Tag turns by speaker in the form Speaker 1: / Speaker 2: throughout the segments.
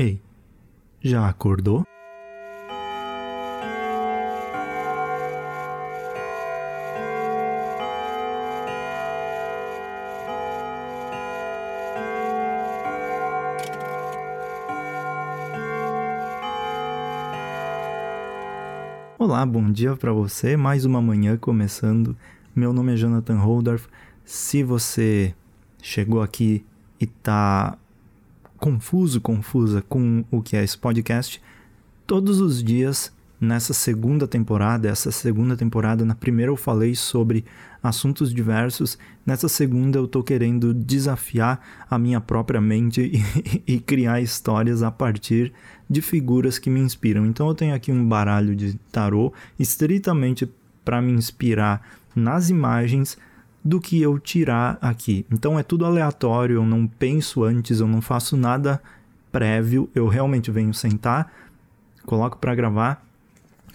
Speaker 1: Ei, já acordou? Olá, bom dia para você. Mais uma manhã começando. Meu nome é Jonathan Holdorf. Se você chegou aqui e tá confuso, confusa com o que é esse podcast, todos os dias nessa segunda temporada, essa segunda temporada, na primeira eu falei sobre assuntos diversos, nessa segunda eu tô querendo desafiar a minha própria mente e, e, criar histórias a partir de figuras que me inspiram. Então eu tenho aqui um baralho de tarô estritamente para me inspirar nas imagens do que eu tirar aqui. Então é tudo aleatório, eu não penso antes, eu não faço nada prévio, eu realmente venho sentar, coloco para gravar,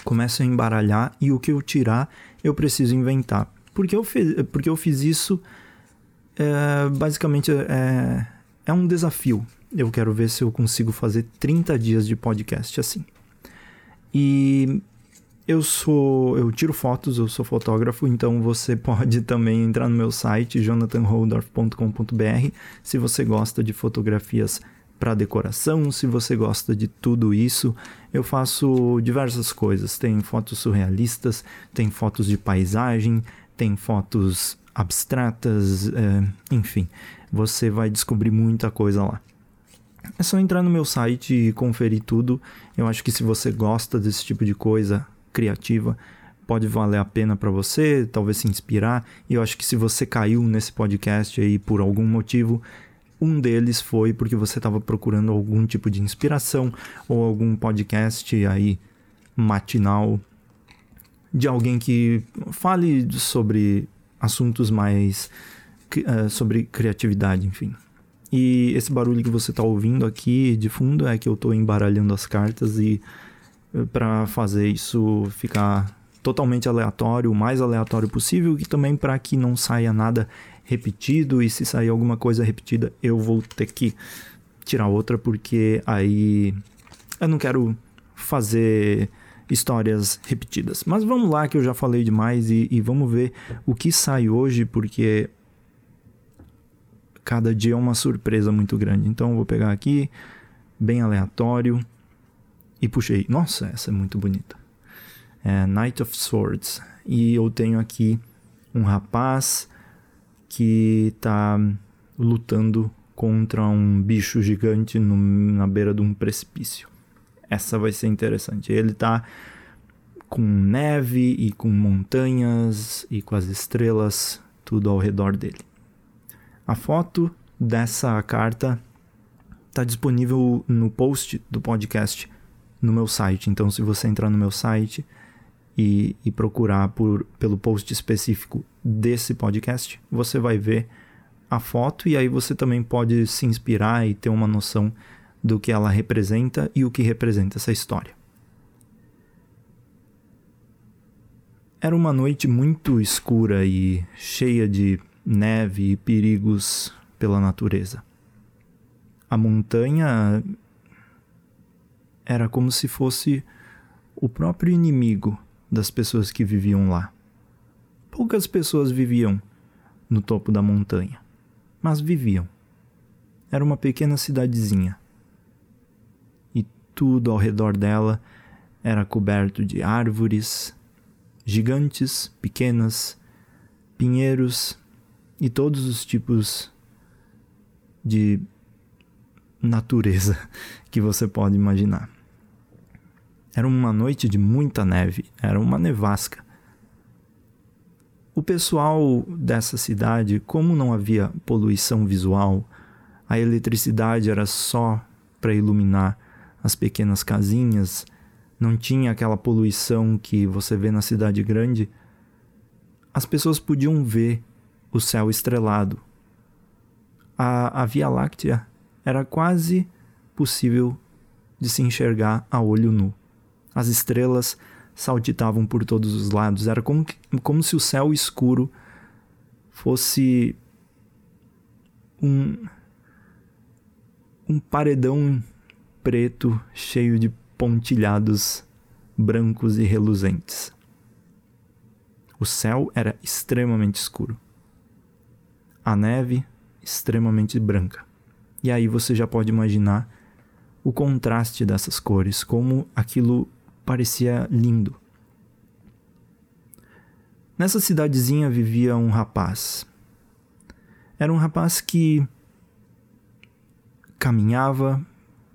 Speaker 1: começo a embaralhar e o que eu tirar eu preciso inventar. Porque eu, fiz, porque eu fiz isso, é, basicamente é, é um desafio. Eu quero ver se eu consigo fazer 30 dias de podcast assim. E eu sou, eu tiro fotos, eu sou fotógrafo, então você pode também entrar no meu site jonathanholdorf.com.br se você gosta de fotografias para decoração, se você gosta de tudo isso. Eu faço diversas coisas, tem fotos surrealistas, tem fotos de paisagem, tem fotos abstratas, é, enfim, você vai descobrir muita coisa lá. É só entrar no meu site e conferir tudo. Eu acho que se você gosta desse tipo de coisa, criativa pode valer a pena para você, talvez se inspirar. E eu acho que se você caiu nesse podcast aí por algum motivo, um deles foi porque você estava procurando algum tipo de inspiração ou algum podcast aí matinal de alguém que fale sobre assuntos mais uh, sobre criatividade, enfim. E esse barulho que você está ouvindo aqui de fundo é que eu estou embaralhando as cartas e para fazer isso ficar totalmente aleatório, o mais aleatório possível, e também para que não saia nada repetido e se sair alguma coisa repetida, eu vou ter que tirar outra porque aí eu não quero fazer histórias repetidas. Mas vamos lá que eu já falei demais e, e vamos ver o que sai hoje porque cada dia é uma surpresa muito grande. Então eu vou pegar aqui bem aleatório e puxei. Nossa, essa é muito bonita. É Knight of Swords. E eu tenho aqui um rapaz que está lutando contra um bicho gigante no, na beira de um precipício. Essa vai ser interessante. Ele está com neve e com montanhas e com as estrelas tudo ao redor dele. A foto dessa carta está disponível no post do podcast no meu site. Então, se você entrar no meu site e, e procurar por, pelo post específico desse podcast, você vai ver a foto e aí você também pode se inspirar e ter uma noção do que ela representa e o que representa essa história. Era uma noite muito escura e cheia de neve e perigos pela natureza. A montanha era como se fosse o próprio inimigo das pessoas que viviam lá. Poucas pessoas viviam no topo da montanha, mas viviam. Era uma pequena cidadezinha. E tudo ao redor dela era coberto de árvores, gigantes, pequenas, pinheiros e todos os tipos de natureza que você pode imaginar. Era uma noite de muita neve, era uma nevasca. O pessoal dessa cidade, como não havia poluição visual, a eletricidade era só para iluminar as pequenas casinhas, não tinha aquela poluição que você vê na cidade grande, as pessoas podiam ver o céu estrelado. A, a Via Láctea era quase possível de se enxergar a olho nu. As estrelas saltitavam por todos os lados. Era como, como se o céu escuro fosse um, um paredão preto cheio de pontilhados brancos e reluzentes. O céu era extremamente escuro. A neve extremamente branca. E aí você já pode imaginar o contraste dessas cores, como aquilo parecia lindo. Nessa cidadezinha vivia um rapaz. Era um rapaz que caminhava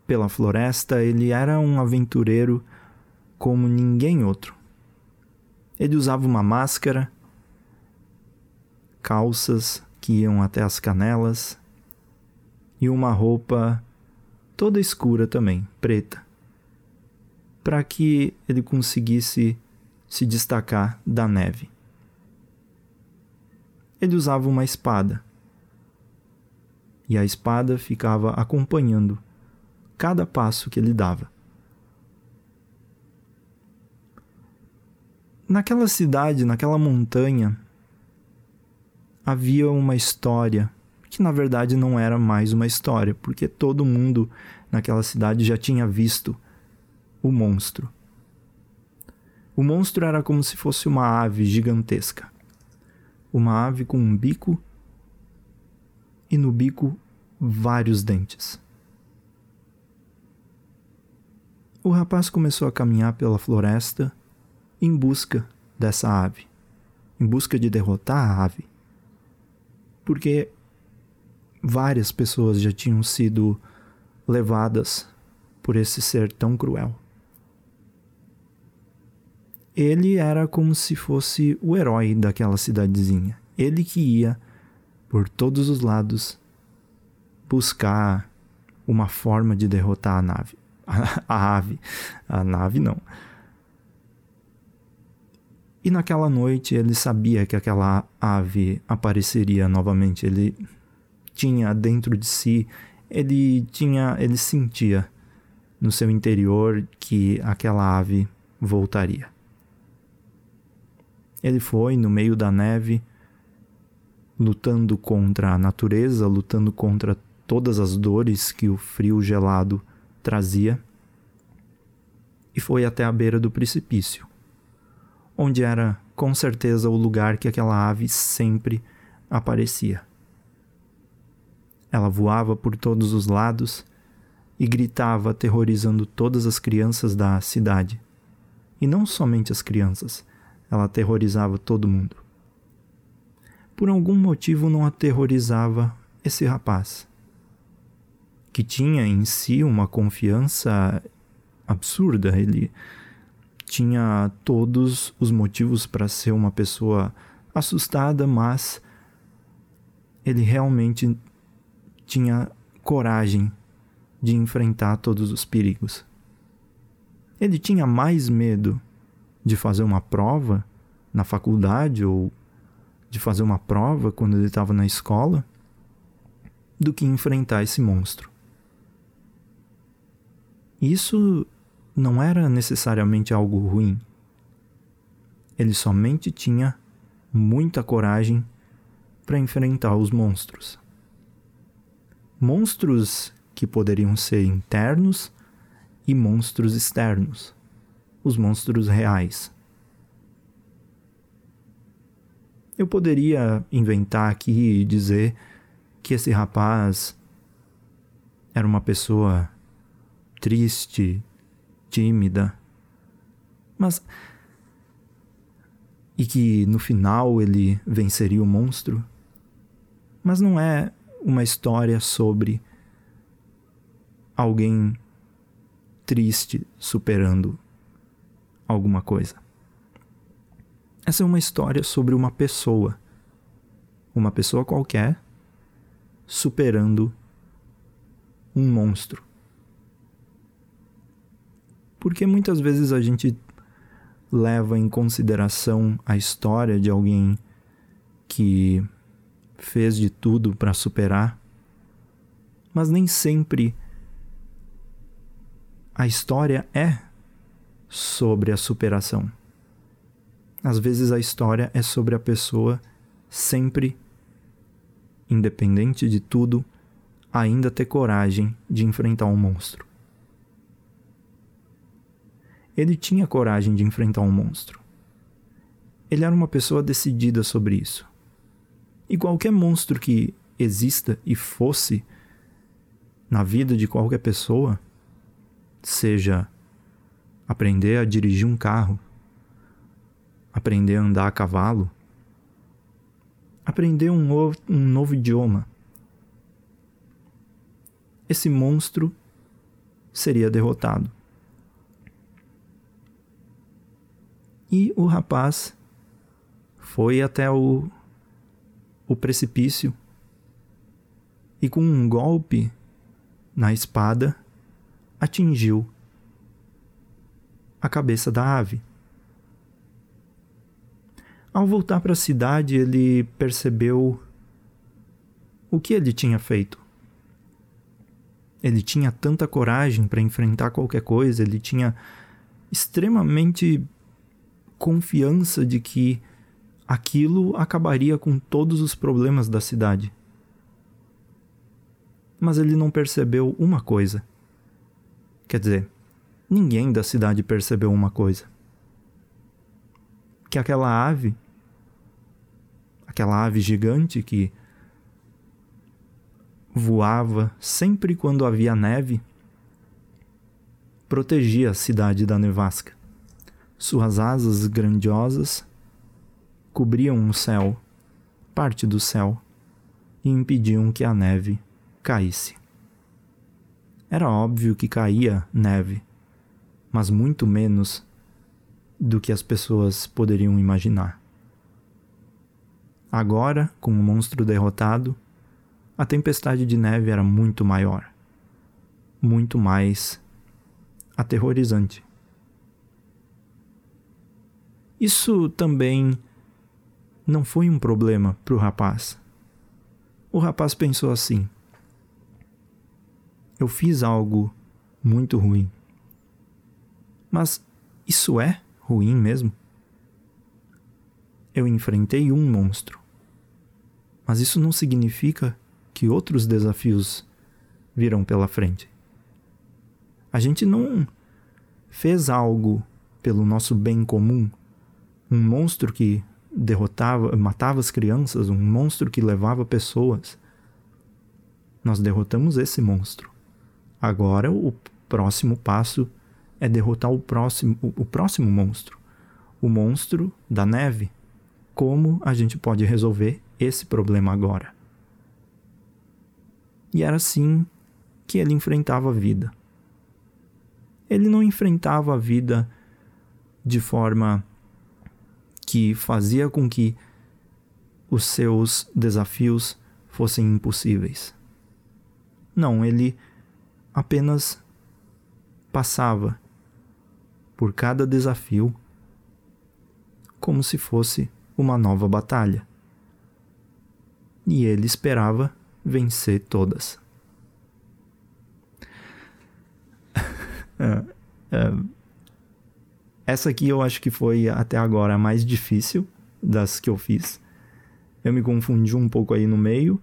Speaker 1: pela floresta, ele era um aventureiro como ninguém outro. Ele usava uma máscara, calças que iam até as canelas e uma roupa toda escura também, preta, para que ele conseguisse se destacar da neve. Ele usava uma espada e a espada ficava acompanhando cada passo que ele dava. Naquela cidade, naquela montanha, havia uma história que na verdade não era mais uma história, porque todo mundo naquela cidade já tinha visto o monstro. O monstro era como se fosse uma ave gigantesca. Uma ave com um bico e no bico vários dentes. O rapaz começou a caminhar pela floresta em busca dessa ave, em busca de derrotar a ave. Porque várias pessoas já tinham sido levadas por esse ser tão cruel. Ele era como se fosse o herói daquela cidadezinha. Ele que ia por todos os lados buscar uma forma de derrotar a nave. A, a ave. A nave não. E naquela noite ele sabia que aquela ave apareceria novamente. Ele tinha dentro de si, ele tinha, ele sentia no seu interior que aquela ave voltaria. Ele foi no meio da neve, lutando contra a natureza, lutando contra todas as dores que o frio gelado trazia, e foi até a beira do precipício, onde era com certeza o lugar que aquela ave sempre aparecia. Ela voava por todos os lados e gritava, aterrorizando todas as crianças da cidade. E não somente as crianças, ela aterrorizava todo mundo. Por algum motivo não aterrorizava esse rapaz que tinha em si uma confiança absurda. Ele tinha todos os motivos para ser uma pessoa assustada, mas ele realmente tinha coragem de enfrentar todos os perigos. Ele tinha mais medo de fazer uma prova na faculdade ou de fazer uma prova quando ele estava na escola do que enfrentar esse monstro. Isso não era necessariamente algo ruim. Ele somente tinha muita coragem para enfrentar os monstros. Monstros que poderiam ser internos e monstros externos, os monstros reais. Eu poderia inventar aqui e dizer que esse rapaz era uma pessoa triste, tímida. Mas. E que no final ele venceria o monstro. Mas não é uma história sobre alguém triste superando alguma coisa. Essa é uma história sobre uma pessoa, uma pessoa qualquer, superando um monstro. Porque muitas vezes a gente leva em consideração a história de alguém que fez de tudo para superar, mas nem sempre a história é sobre a superação. Às vezes a história é sobre a pessoa sempre, independente de tudo, ainda ter coragem de enfrentar um monstro. ele tinha coragem de enfrentar um monstro. Ele era uma pessoa decidida sobre isso. E qualquer monstro que exista e fosse na vida de qualquer pessoa, seja aprender a dirigir um carro, aprender a andar a cavalo, aprender um novo, um novo idioma, esse monstro seria derrotado. E o rapaz foi até o, o precipício e, com um golpe na espada, atingiu a cabeça da ave. Ao voltar para a cidade, ele percebeu o que ele tinha feito. Ele tinha tanta coragem para enfrentar qualquer coisa, ele tinha extremamente confiança de que aquilo acabaria com todos os problemas da cidade. Mas ele não percebeu uma coisa. Quer dizer, ninguém da cidade percebeu uma coisa. Que aquela ave, aquela ave gigante que voava sempre quando havia neve, protegia a cidade da nevasca. Suas asas grandiosas cobriam o céu, parte do céu, e impediam que a neve caísse. Era óbvio que caía neve, mas muito menos do que as pessoas poderiam imaginar. Agora, com o monstro derrotado, a tempestade de neve era muito maior, muito mais aterrorizante. Isso também não foi um problema para o rapaz. O rapaz pensou assim: eu fiz algo muito ruim. Mas isso é ruim mesmo? Eu enfrentei um monstro. Mas isso não significa que outros desafios virão pela frente. A gente não fez algo pelo nosso bem comum. Um monstro que derrotava, matava as crianças, um monstro que levava pessoas. Nós derrotamos esse monstro. Agora o próximo passo é derrotar o próximo, o próximo monstro, o monstro da neve. Como a gente pode resolver esse problema agora? E era assim que ele enfrentava a vida. Ele não enfrentava a vida de forma que fazia com que os seus desafios fossem impossíveis. Não, ele apenas passava por cada desafio como se fosse uma nova batalha. E ele esperava vencer todas. É, é, essa aqui eu acho que foi até agora a mais difícil das que eu fiz. Eu me confundi um pouco aí no meio,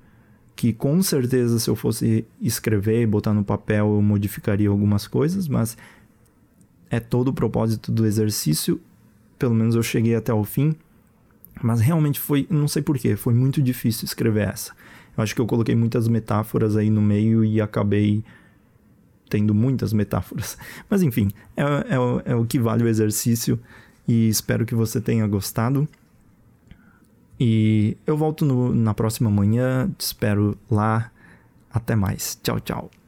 Speaker 1: que com certeza se eu fosse escrever e botar no papel eu modificaria algumas coisas, mas é todo o propósito do exercício. Pelo menos eu cheguei até o fim. Mas realmente foi, não sei porquê, foi muito difícil escrever essa. Eu acho que eu coloquei muitas metáforas aí no meio e acabei tendo muitas metáforas. Mas enfim, é, é, é o que vale o exercício e espero que você tenha gostado. E eu volto no, na próxima manhã, te espero lá. Até mais. Tchau, tchau.